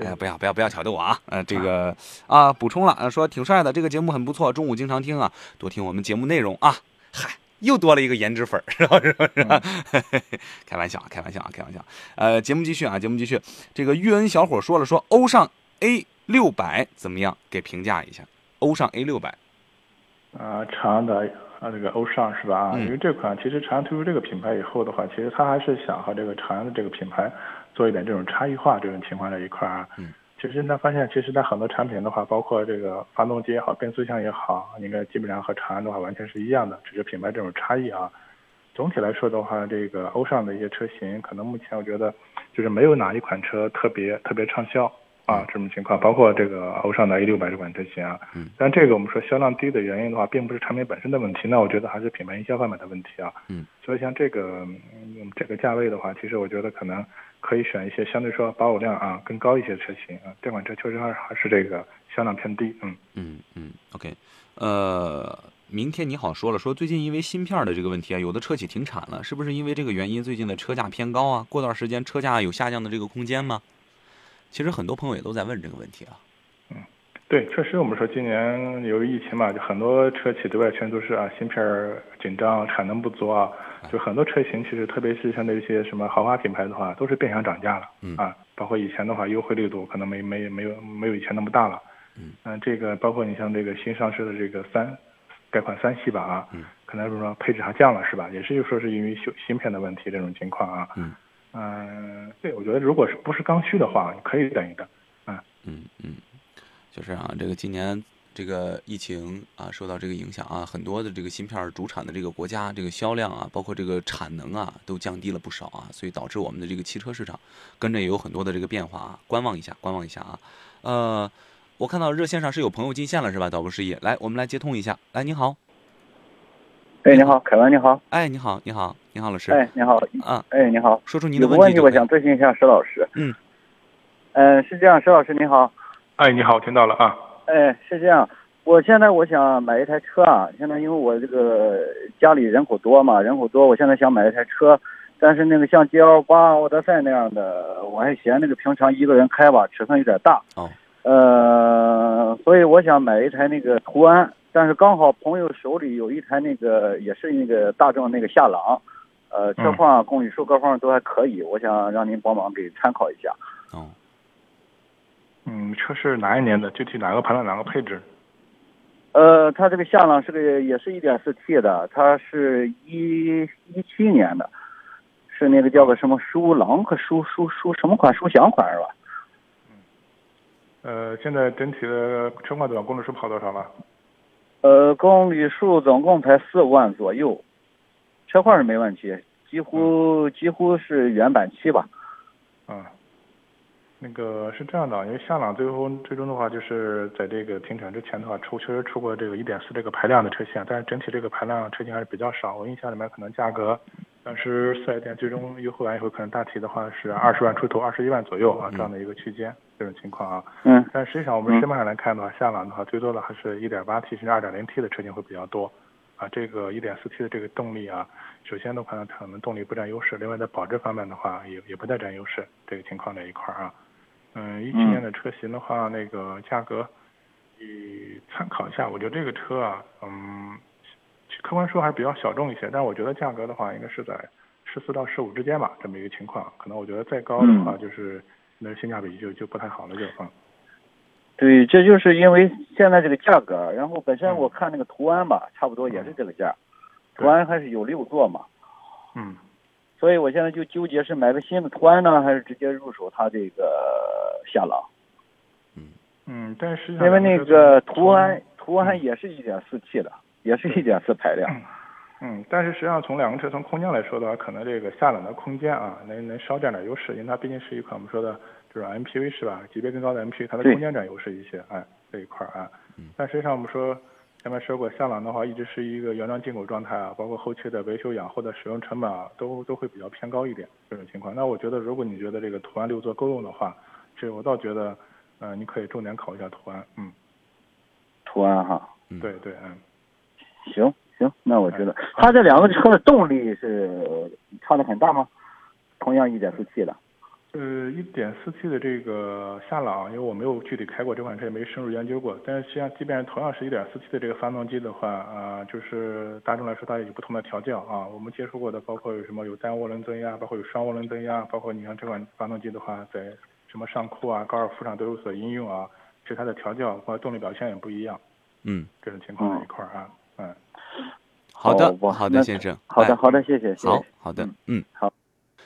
Speaker 1: 哎，不要不要不要挑逗我啊！呃，这个啊，补充了，说挺帅的，这个节目很不错，中午经常听啊，多听我们节目内容啊。嗨，又多了一个颜值粉，是吧？是吧？是吧？开玩笑，开玩笑啊，开玩笑。呃，节目继续啊，节目继续。这个玉恩小伙说了，说欧尚 A 六百怎么样？给评价一下。欧尚 A 六百。
Speaker 2: 啊，长的。啊，这个欧尚是吧？啊，因为这款其实长安推出这个品牌以后的话，其实它还是想和这个长安的这个品牌做一点这种差异化这种情况在一块儿啊。嗯。其实呢，发现其实它很多产品的话，包括这个发动机也好，变速箱也好，应该基本上和长安的话完全是一样的，只是品牌这种差异啊。总体来说的话，这个欧尚的一些车型，可能目前我觉得就是没有哪一款车特别特别畅销。啊，这种情况包括这个欧尚的 A 六百这款车型啊，嗯，但这个我们说销量低的原因的话，并不是产品本身的问题，那我觉得还是品牌营销方面的问题啊，嗯，所以像这个这个价位的话，其实我觉得可能可以选一些相对说保有量啊更高一些的车型啊，这款车确实还还是这个销量偏低，
Speaker 1: 嗯。嗯嗯，OK，呃，明天你好说了，说最近因为芯片的这个问题啊，有的车企停产了，是不是因为这个原因，最近的车价偏高啊？过段时间车价有下降的这个空间吗？其实很多朋友也都在问这个问题啊。
Speaker 2: 嗯，对，确实我们说今年由于疫情嘛，就很多车企对外宣都是啊芯片紧张、产能不足啊，就很多车型其实特别是像那些什么豪华品牌的话，都是变相涨价了。嗯啊，包括以前的话优惠力度可能没没没有没有以前那么大了。嗯嗯，这个包括你像这个新上市的这个三改款三系吧啊，嗯，可能是说配置还降了是吧？也是就说是因为芯芯片的问题这种情况啊。嗯。嗯，对，我觉得如果是不是刚需的话，你可以等一等。嗯
Speaker 1: 嗯嗯，就是啊，这个今年这个疫情啊，受到这个影响啊，很多的这个芯片主产的这个国家，这个销量啊，包括这个产能啊，都降低了不少啊，所以导致我们的这个汽车市场跟着也有很多的这个变化啊。观望一下，观望一下啊。呃，我看到热线上是有朋友进线了，是吧？导播示意，来，我们来接通一下。来，您好。
Speaker 4: 哎，你好，凯文，你好。
Speaker 1: 哎，你好，你好，你好，老师。
Speaker 4: 哎，你好。
Speaker 1: 啊，
Speaker 4: 哎，你好。
Speaker 1: 说出您的问
Speaker 4: 题。有个问题，我想咨询一下石老师。
Speaker 1: 嗯。
Speaker 4: 嗯，是这样，石老师你好。
Speaker 2: 哎，你好，听到了啊。
Speaker 4: 哎，是这样，我现在我想买一台车啊。现在因为我这个家里人口多嘛，人口多，我现在想买一台车，但是那个像 G L 八、奥德赛那样的，我还嫌那个平常一个人开吧，尺寸有点大。
Speaker 1: 哦。
Speaker 4: 呃，所以我想买一台那个途安。但是刚好朋友手里有一台那个也是那个大众那个夏朗，呃，车况、公里数各方面都还可以，我想让您帮忙给参考一下。
Speaker 1: 哦。
Speaker 2: 嗯，车是哪一年的？具体哪个排量、哪个配置？
Speaker 4: 呃，它这个夏朗是个也是一点四 T 的，它是一一七年的，是那个叫个什么舒朗和舒舒舒什么款舒享款是吧？
Speaker 2: 呃，现在整体的车况多少？公里数跑多少了？
Speaker 4: 呃，公里数总共才四万左右，车况是没问题，几乎几乎是原版漆吧。
Speaker 2: 嗯，那个是这样的，因为夏朗最后最终的话，就是在这个停产之前的话，出确实出过这个一点四这个排量的车型，但是整体这个排量车型还是比较少。我印象里面可能价格，当时四 S 店最终优惠完以后，可能大体的话是二十万出头，二十一万左右啊这样的一个区间。这种情况啊，
Speaker 4: 嗯，
Speaker 2: 但实际上我们市面上来看的话，夏朗的话最多的还是一点八 T 甚至二点零 T 的车型会比较多，啊，这个一点四 T 的这个动力啊，首先的话可能动力不占优势，另外在保值方面的话也也不太占优势，这个情况这一块儿啊，嗯，一七年的车型的话，那个价格，你参考一下，我觉得这个车啊，嗯，客观说还是比较小众一些，但是我觉得价格的话应该是在十四到十五之间吧，这么一个情况，可能我觉得再高的话就是。那性价比就就不太好了，就啊。
Speaker 4: 对，这就是因为现在这个价格，然后本身我看那个途安吧，差不多也是这个价，途安还是有六座嘛。
Speaker 2: 嗯。
Speaker 4: 所以我现在就纠结是买个新的途安呢，还是直接入手它这个夏朗。
Speaker 2: 嗯嗯，但是
Speaker 4: 因为那个途安途安也是一点四 T 的，也是一点四排量。
Speaker 2: 嗯，但是实际上从两个车从空间来说的话，可能这个夏朗的空间啊，能能稍占点优势，因为它毕竟是一款我们说的这种 MPV 是吧？级别更高的 MPV，它的空间占优势一些，哎，这一块儿啊。但实际上我们说前面说过，夏朗的话一直是一个原装进口状态啊，包括后期的维修养护的使用成本啊，都都会比较偏高一点这种情况。那我觉得，如果你觉得这个途安六座够用的话，这我倒觉得，呃，你可以重点考一下途安。嗯，
Speaker 4: 途安哈，
Speaker 1: 嗯
Speaker 2: 对对，嗯。
Speaker 4: 行行，那我觉得它这两个车的动力是差的很大吗？同样一点四 T 的，
Speaker 2: 呃，一点四 T 的这个夏朗，因为我没有具体开过这款车，也没深入研究过。但是实际上，即便同样是一点四 T 的这个发动机的话，啊、就是大众来说它也有不同的调教啊。我们接触过的，包括有什么有单涡轮增压，包括有双涡轮增压，包括你像这款发动机的话，在什么上酷啊、高尔夫上都有所应用啊。其实它的调教和动力表现也不一样，
Speaker 1: 嗯，
Speaker 2: 这种情况在一块儿啊，嗯。
Speaker 1: 好的
Speaker 4: 好
Speaker 1: 的，先生，
Speaker 4: 好的
Speaker 1: 哎
Speaker 4: 好的谢谢谢谢
Speaker 1: 好好的
Speaker 4: 嗯，
Speaker 1: 嗯，
Speaker 4: 好。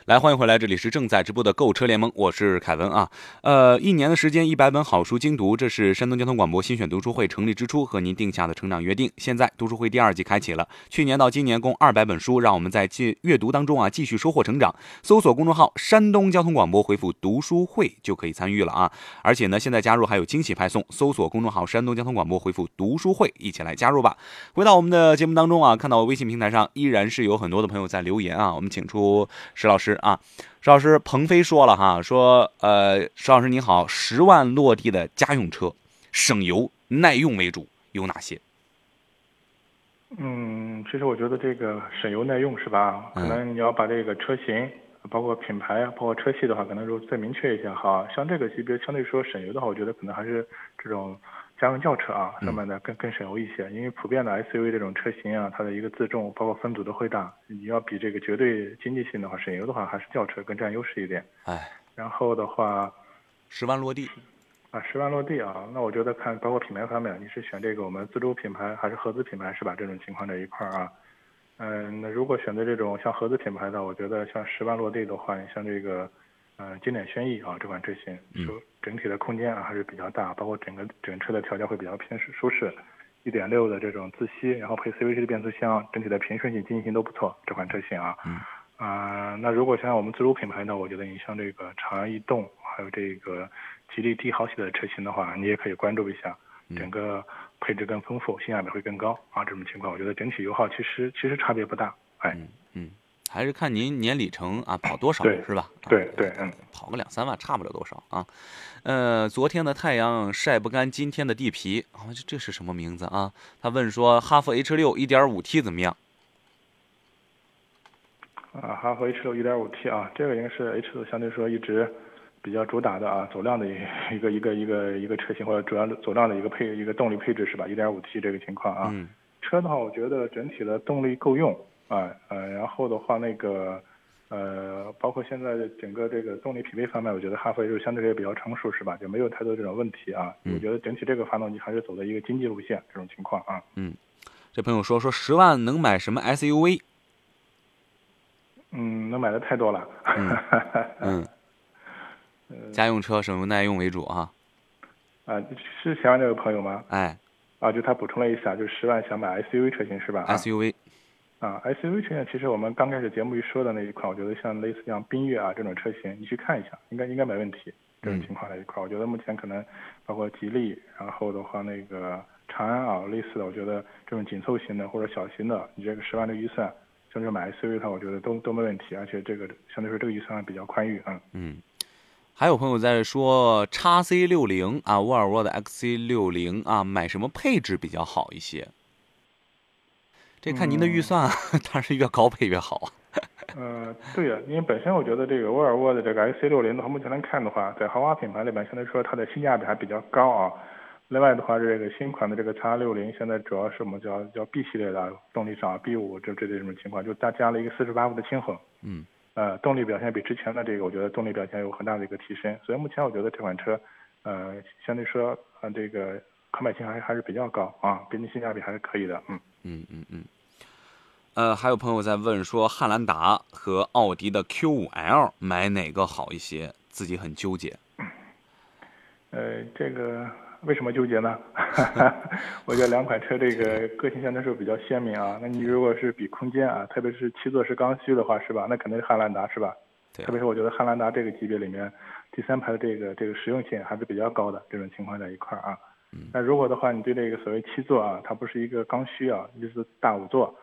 Speaker 1: 来，欢迎回来，这里是正在直播的购车联盟，我是凯文啊。呃，一年的时间，一百本好书精读，这是山东交通广播新选读书会成立之初和您定下的成长约定。现在读书会第二季开启了，去年到今年共二百本书，让我们在继阅读当中啊继续收获成长。搜索公众号“山东交通广播”，回复“读书会”就可以参与了啊。而且呢，现在加入还有惊喜派送，搜索公众号“山东交通广播”，回复“读书会”，一起来加入吧。回到我们的节目当中啊，看到微信平台上依然是有很多的朋友在留言啊，我们请出石老师啊。石老师，鹏飞说了哈，说呃，石老师你好，十万落地的家用车，省油耐用为主，有哪些？
Speaker 2: 嗯，其实我觉得这个省油耐用是吧？可能你要把这个车型，包括品牌，包括车系的话，可能就再明确一下哈。像这个级别相对说省油的话，我觉得可能还是这种家用轿车啊上面的更更省油一些。因为普遍的 SUV 这种车型啊，它的一个自重包括分组都会大，你要比这个绝对经济性的话，省油的话还是轿车更占优势一点。
Speaker 1: 哎，
Speaker 2: 然后的话，
Speaker 1: 十万落地，
Speaker 2: 啊，十万落地啊，那我觉得看包括品牌方面，你是选这个我们自主品牌还是合资品牌是吧？这种情况这一块儿啊，嗯，那如果选择这种像合资品牌的，我觉得像十万落地的话，你像这个，呃，经典轩逸啊这款车型，
Speaker 1: 嗯
Speaker 2: 就整体的空间啊还是比较大，包括整个整车的调教会比较偏舒舒适，一点六的这种自吸，然后配 CVT 的变速箱，整体的平顺性、经济性都不错，这款车型啊。
Speaker 1: 嗯
Speaker 2: 啊、那如果像我们自主品牌呢，我觉得你像这个长安逸动，还有这个吉利帝豪系的车型的话，你也可以关注一下，
Speaker 1: 嗯
Speaker 2: 整个配置更丰富，性价比会更高啊。这种情况，我觉得整体油耗其实其实差别不大。哎，
Speaker 1: 嗯嗯，还是看您年里程啊跑多少是吧？啊
Speaker 2: 对对，嗯，
Speaker 1: 跑个两三万差不了多少啊。呃，昨天的太阳晒不干今天的地皮啊，这这是什么名字啊？他问说哈弗 H 六 1.5T 怎么样？
Speaker 2: 啊，哈弗 H 六 1.5T 啊，这个应该是 H 六相对说一直比较主打的啊，走量的一 一个一个一个一个车型或者主要走量的一个配一个动力配置是吧？1.5T 这个情况啊，
Speaker 1: 嗯
Speaker 2: 车的话，我觉得整体的动力够用啊，呃，然后的话那个呃，包括现在整个这个动力匹配方面，我觉得哈弗就相对也比较成熟是吧？就没有太多这种问题啊。
Speaker 1: 嗯
Speaker 2: 我觉得整体这个发动机还是走的一个经济路线这种情况啊。
Speaker 1: 嗯，这朋友说说十万能买什么 SUV？
Speaker 2: 嗯，能买的太多了。
Speaker 1: 嗯，家用车省油耐用为主啊。
Speaker 2: 啊，是想让这位朋友吗？
Speaker 1: 哎
Speaker 2: 啊，就他补充了一下，就十万想买 SUV 车型是吧？啊
Speaker 1: ，SUV，
Speaker 2: 啊，SUV 车型其实我们刚开始节目一说的那一款，我觉得像类似像缤越啊这种车型，你去看一下，应该应该没问题。这种
Speaker 1: 嗯
Speaker 2: 情况在一块，我觉得目前可能包括吉利，然后的话那个长安啊类似的，我觉得这种紧凑型的或者小型的，你这个十万的预算，甚至买 SUV 的话，我觉得都都没问题，而且这个相对说这个预算比较宽裕，嗯。
Speaker 1: 嗯，还有朋友在说叉 C 六零啊，沃尔沃的 XC 六零啊，买什么配置比较好一些？这看您的预算啊，当然是越高配越好啊。
Speaker 2: 呃，对呀，因为本身我觉得这个沃尔沃的这个 XC 六零的话，目前来看的话，在豪华品牌里面，相对说它的性价比还比较高啊。另外的话，这个新款的这个 X 六零现在主要是我们叫叫 B 系列的动力上 B 五这这这种情况，就它加了一个四十八伏的轻混，
Speaker 1: 嗯
Speaker 2: 呃，动力表现比之前的这个我觉得动力表现有很大的一个提升，所以目前我觉得这款车，呃，相对说呃这个可买性还还是比较高啊，毕竟性价比还是可以的，嗯。
Speaker 1: 嗯嗯嗯。呃，还有朋友在问说，汉兰达和奥迪的 Q5L 买哪个好一些？自己很纠结。
Speaker 2: 呃，这个为什么纠结呢？我觉得两款车这个个性相对来说比较鲜明啊。那你如果是比空间啊，特别是七座是刚需的话，是吧？那肯定是汉兰达，是吧？
Speaker 1: 对啊
Speaker 2: 特别是我觉得汉兰达这个级别里面，第三排的这个这个实用性还是比较高的，这种情况在一块儿啊。
Speaker 1: 嗯
Speaker 2: 那如果的话，你对这个所谓七座啊，它不是一个刚需啊，就是大五座。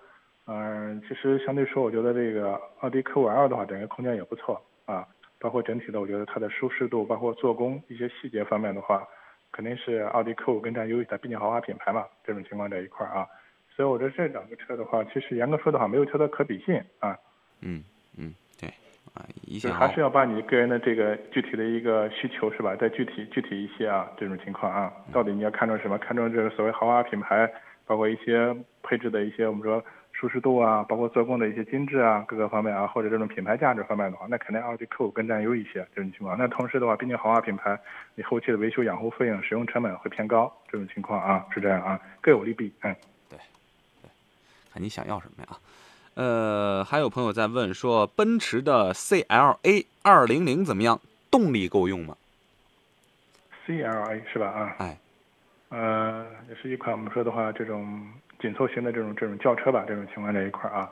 Speaker 2: 嗯、其实相对说，我觉得这个奥迪 Q 五 L 的话，整个空间也不错啊，包括整体的，我觉得它的舒适度，包括做工一些细节方面的话，肯定是奥迪 Q 五更占优势的，毕竟豪华品牌嘛，这种情况在一块儿啊。所以我觉得这两个车的话，其实严格说的话，没有车的可比性啊。
Speaker 1: 嗯嗯，对啊，一
Speaker 2: 就
Speaker 1: 线豪
Speaker 2: 还是要把你个人的这个具体的一个需求是吧，再具体具体一些啊，这种情况啊，到底你要看中什么？看中这个所谓豪华品牌，包括一些配置的一些我们说舒适度啊，包括做工的一些精致啊，各个方面啊，或者这种品牌价值方面的话，那肯定奥迪 Q 更占优一些这种情况。那同时的话，毕竟豪华品牌，你后期的维修养护费用、使用成本会偏高，这种情况啊是这样啊，各有利弊，嗯。
Speaker 1: 对，对看你想要什么呀？呃，还有朋友在问说，奔驰的 CLA 二零零怎么样？动力够用吗
Speaker 2: ？CLA 是吧？啊，
Speaker 1: 哎，
Speaker 2: 呃，也是一款我们说的话，这种紧凑型的这种这种轿车吧，这种情况这一块儿啊。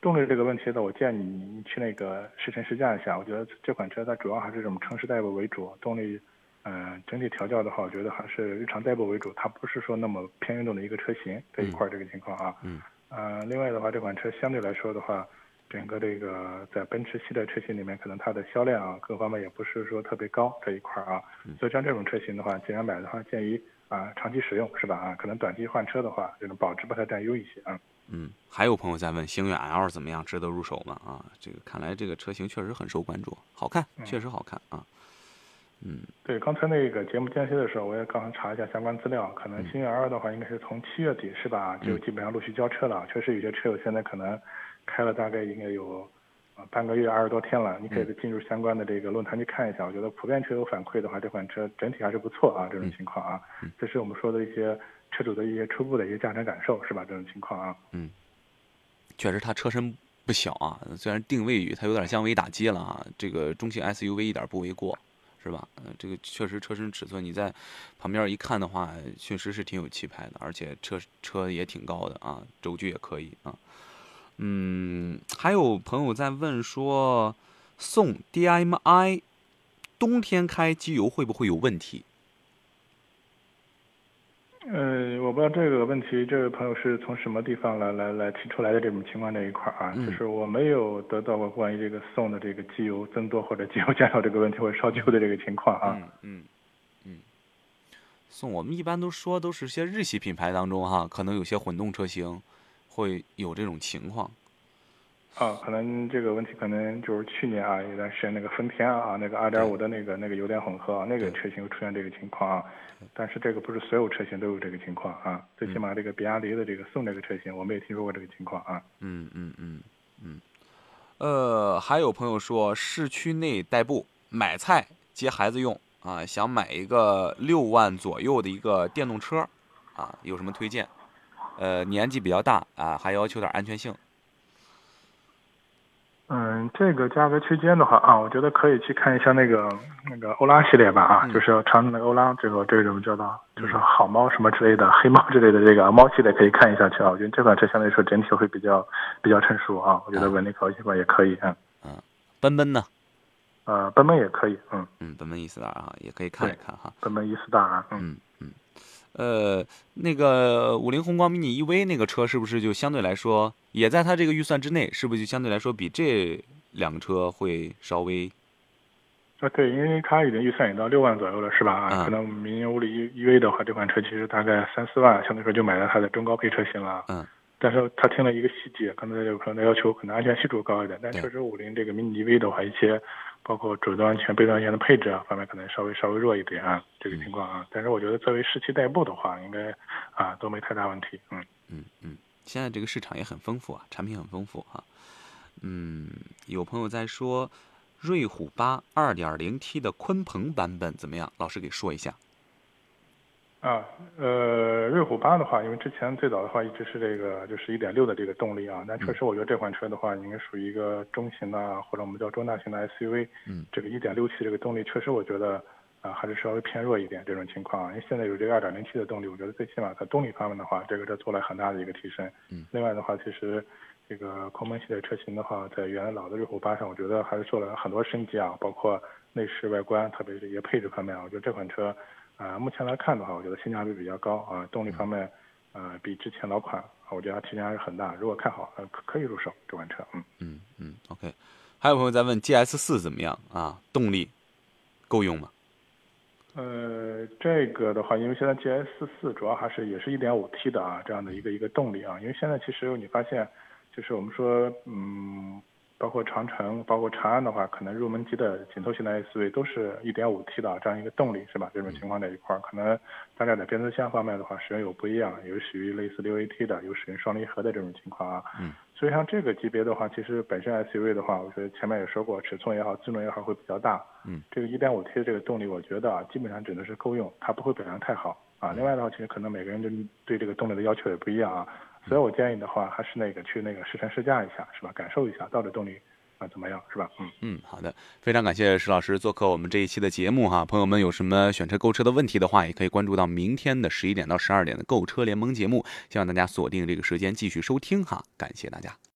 Speaker 2: 动力这个问题呢，我建议你你去那个试乘试驾一下。我觉得这款车它主要还是这种城市代步为主，动力，呃，整体调教的话，我觉得还是日常代步为主，它不是说那么偏运动的一个车型这一块儿这个情况啊。
Speaker 1: 嗯。
Speaker 2: 呃，另外的话，这款车相对来说的话，整个这个在奔驰系列车型里面，可能它的销量啊，各方面也不是说特别高这一块儿啊。所以像这种车型的话，既然买的话，建议啊长期使用是吧？啊，可能短期换车的话，这种保值不太占优一些啊。
Speaker 1: 嗯，还有朋友在问星越 L 怎么样，值得入手吗？啊，这个看来这个车型确实很受关注，好看，确实好看啊。嗯
Speaker 2: 对，刚才那个节目间隙的时候，我也刚刚查一下相关资料，可能星越 L 的话，应该是从七月底是吧，就基本上陆续交车了。确实有些车友现在可能开了大概应该有呃半个月二十多天了，你可以进入相关的这个论坛去看一下。我觉得普遍车友反馈的话，这款车整体还是不错啊，这种情况啊，这是我们说的一些车主的一些初步的一些驾乘感受是吧？这种情况啊。
Speaker 1: 嗯，确实它车身不小啊，虽然定位与它有点像微打机了啊，这个中型 SUV 一点不为过。是吧？呃，这个确实车身尺寸，你在旁边一看的话，确实是挺有气派的，而且车车也挺高的啊，轴距也可以啊。嗯，还有朋友在问说，宋 DMI 冬天开机油会不会有问题？
Speaker 2: 呃，我不知道这个问题，这位朋友是从什么地方来来来提出来的这种情况这一块啊？
Speaker 1: 嗯
Speaker 2: 就是我没有得到过关于这个送的这个机油增多或者机油减少这个问题或者烧机油的这个情况啊。
Speaker 1: 嗯嗯嗯。送我们一般都说都是些日系品牌当中哈，可能有些混动车型会有这种情况。
Speaker 2: 啊，可能这个问题可能就是去年啊，有段时间那个丰田啊，那个二点五的那个那个油电混合啊，那个车型会出现这个情况啊。但是这个不是所有车型都有这个情况啊，最起码这个比亚迪的这个宋这个车型，我们也听说过这个情况啊。
Speaker 1: 嗯嗯嗯嗯。呃，还有朋友说市区内代步买菜接孩子用啊，想买一个六万左右的一个电动车啊，有什么推荐？呃，年纪比较大啊，还要求点安全性。
Speaker 2: 嗯，这个价格区间的话啊，我觉得可以去看一下那个那个欧拉系列吧啊，
Speaker 1: 嗯
Speaker 2: 就是传统的欧拉这个这种叫做就是好猫什么之类的黑猫之类的这个猫系列可以看一下去啊。我觉得这款车相对来说整体会比较比较成熟啊，我觉得稳定可靠性吧也可以嗯。
Speaker 1: 嗯，奔奔呢？
Speaker 2: 呃，奔奔也可以嗯，
Speaker 1: 嗯，奔奔 E 四代啊，也可以看一看哈。
Speaker 2: 奔奔 E 四大啊嗯。
Speaker 1: 嗯嗯。呃，那个五菱宏光 mini EV 那个车是不是就相对来说也在它这个预算之内？是不是就相对来说比这两个车会稍微？
Speaker 2: 啊，对，因为它已经预算也到六万左右了，是吧？
Speaker 1: 嗯
Speaker 2: 啊，可能明年五菱 EV 的话，这款车其实大概三四万，相对说就买了它的中高配车型了。
Speaker 1: 嗯。
Speaker 2: 但是他听了一个细节，可能有可能要求可能安全系数高一点，但确实五菱这个 mini EV 的话，一些包括主动安全、被动安全的配置啊方面，可能稍微稍微弱一点啊，这个情况啊。但是我觉得作为市区代步的话，应该啊都没太大问题，嗯。
Speaker 1: 嗯嗯，现在这个市场也很丰富啊，产品很丰富啊、嗯，有朋友在说，瑞虎八 2.0T 的鲲鹏版本怎么样？老师给说一下。
Speaker 2: 啊，呃，瑞虎八的话，因为之前最早的话一直是这个就是一点六的这个动力啊，但确实我觉得这款车的话，应该属于一个中型的或者我们叫中大型的 SUV，
Speaker 1: 嗯，
Speaker 2: 这个一点六 T 这个动力确实我觉得啊还是稍微偏弱一点这种情况，因为现在有这个二点零 T 的动力，我觉得最起码在动力方面的话，这个车做了很大的一个提升，
Speaker 1: 嗯，
Speaker 2: 另外的话，其实这个空门系列车型的话，在原来老的瑞虎八上，我觉得还是做了很多升级啊，包括内饰外观，特别是一些配置方面啊，我觉得这款车。啊，目前来看的话，我觉得性价比比较高啊，动力方面，呃，比之前老款，我觉得它提升还是很大。如果看好，呃，可可以入手这款车。嗯
Speaker 1: 嗯嗯，OK。还有朋友在问 GS 四怎么样啊？动力够用吗？
Speaker 2: 呃，这个的话，因为现在 GS 四主要还是也是一点五 T 的啊，这样的一个一个动力啊。因为现在其实你发现，就是我们说，嗯，包括长城、包括长安的话，可能入门级的紧凑型的 SUV 都是一点五 T 的这样一个动力，是吧？这种情况在一块儿，可能大家在变速箱方面的话，使用有不一样，有属于类似六 AT 的，有使用双离合的这种情况啊。
Speaker 1: 嗯。
Speaker 2: 所以像这个级别的话，其实本身 SUV 的话，我觉得前面也说过，尺寸也好，智能也好，会比较大。
Speaker 1: 嗯，
Speaker 2: 这个一点五 T 的这个动力，我觉得啊，基本上只能是够用，它不会表现太好啊。另外的话，其实可能每个人对对这个动力的要求也不一样啊。所以我建议的话，还是那个去那个试乘试驾一下，是吧？感受一下到底动力啊怎么样，是吧？嗯
Speaker 1: 嗯，好的，非常感谢石老师做客我们这一期的节目哈。朋友们有什么选车购车的问题的话，也可以关注到明天的十一点到十二点的购车联盟节目，希望大家锁定这个时间继续收听哈。感谢大家。